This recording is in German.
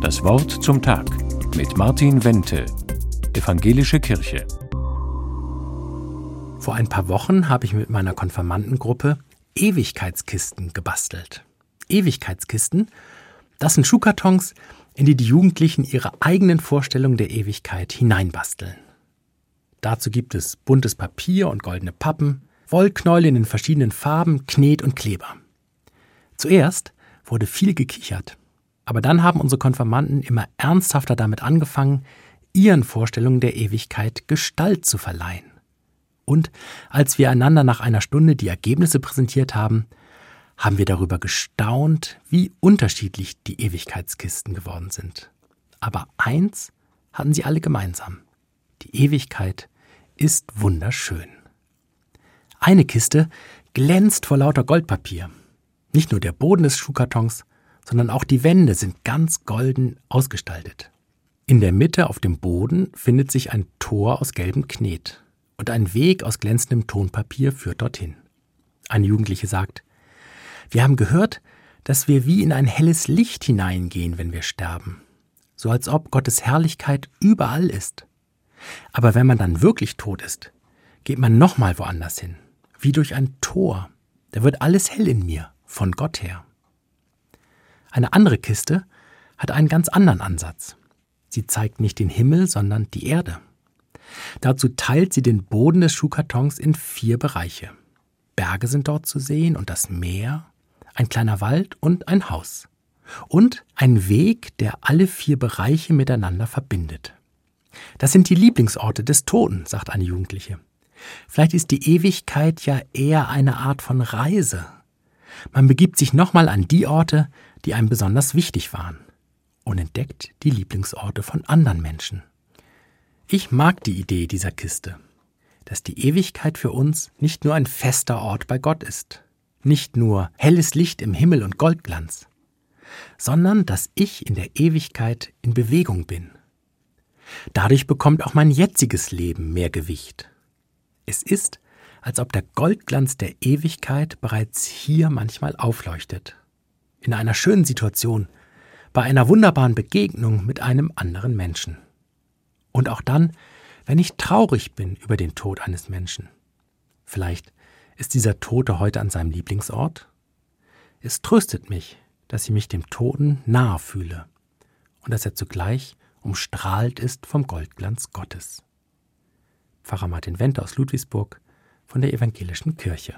Das Wort zum Tag mit Martin Wente, Evangelische Kirche. Vor ein paar Wochen habe ich mit meiner Konfirmandengruppe Ewigkeitskisten gebastelt. Ewigkeitskisten, das sind Schuhkartons, in die die Jugendlichen ihre eigenen Vorstellungen der Ewigkeit hineinbasteln. Dazu gibt es buntes Papier und goldene Pappen, Wollknäule in den verschiedenen Farben, Knet und Kleber. Zuerst wurde viel gekichert, aber dann haben unsere Konfirmanden immer ernsthafter damit angefangen, ihren Vorstellungen der Ewigkeit Gestalt zu verleihen. Und als wir einander nach einer Stunde die Ergebnisse präsentiert haben, haben wir darüber gestaunt, wie unterschiedlich die Ewigkeitskisten geworden sind. Aber eins hatten sie alle gemeinsam. Die Ewigkeit ist wunderschön. Eine Kiste glänzt vor lauter Goldpapier. Nicht nur der Boden des Schuhkartons, sondern auch die Wände sind ganz golden ausgestaltet. In der Mitte auf dem Boden findet sich ein Tor aus gelbem Knet und ein Weg aus glänzendem Tonpapier führt dorthin. Eine Jugendliche sagt, wir haben gehört, dass wir wie in ein helles Licht hineingehen, wenn wir sterben, so als ob Gottes Herrlichkeit überall ist. Aber wenn man dann wirklich tot ist, geht man nochmal woanders hin, wie durch ein Tor. Da wird alles hell in mir, von Gott her. Eine andere Kiste hat einen ganz anderen Ansatz. Sie zeigt nicht den Himmel, sondern die Erde. Dazu teilt sie den Boden des Schuhkartons in vier Bereiche. Berge sind dort zu sehen und das Meer, ein kleiner Wald und ein Haus. Und ein Weg, der alle vier Bereiche miteinander verbindet. Das sind die Lieblingsorte des Toten, sagt eine Jugendliche. Vielleicht ist die Ewigkeit ja eher eine Art von Reise. Man begibt sich nochmal an die Orte, die einem besonders wichtig waren und entdeckt die Lieblingsorte von anderen Menschen. Ich mag die Idee dieser Kiste, dass die Ewigkeit für uns nicht nur ein fester Ort bei Gott ist, nicht nur helles Licht im Himmel und Goldglanz, sondern dass ich in der Ewigkeit in Bewegung bin. Dadurch bekommt auch mein jetziges Leben mehr Gewicht. Es ist, als ob der Goldglanz der Ewigkeit bereits hier manchmal aufleuchtet. In einer schönen Situation, bei einer wunderbaren Begegnung mit einem anderen Menschen. Und auch dann, wenn ich traurig bin über den Tod eines Menschen. Vielleicht ist dieser Tote heute an seinem Lieblingsort? Es tröstet mich, dass ich mich dem Toten nahe fühle und dass er zugleich umstrahlt ist vom Goldglanz Gottes. Pfarrer Martin Wendt aus Ludwigsburg von der Evangelischen Kirche.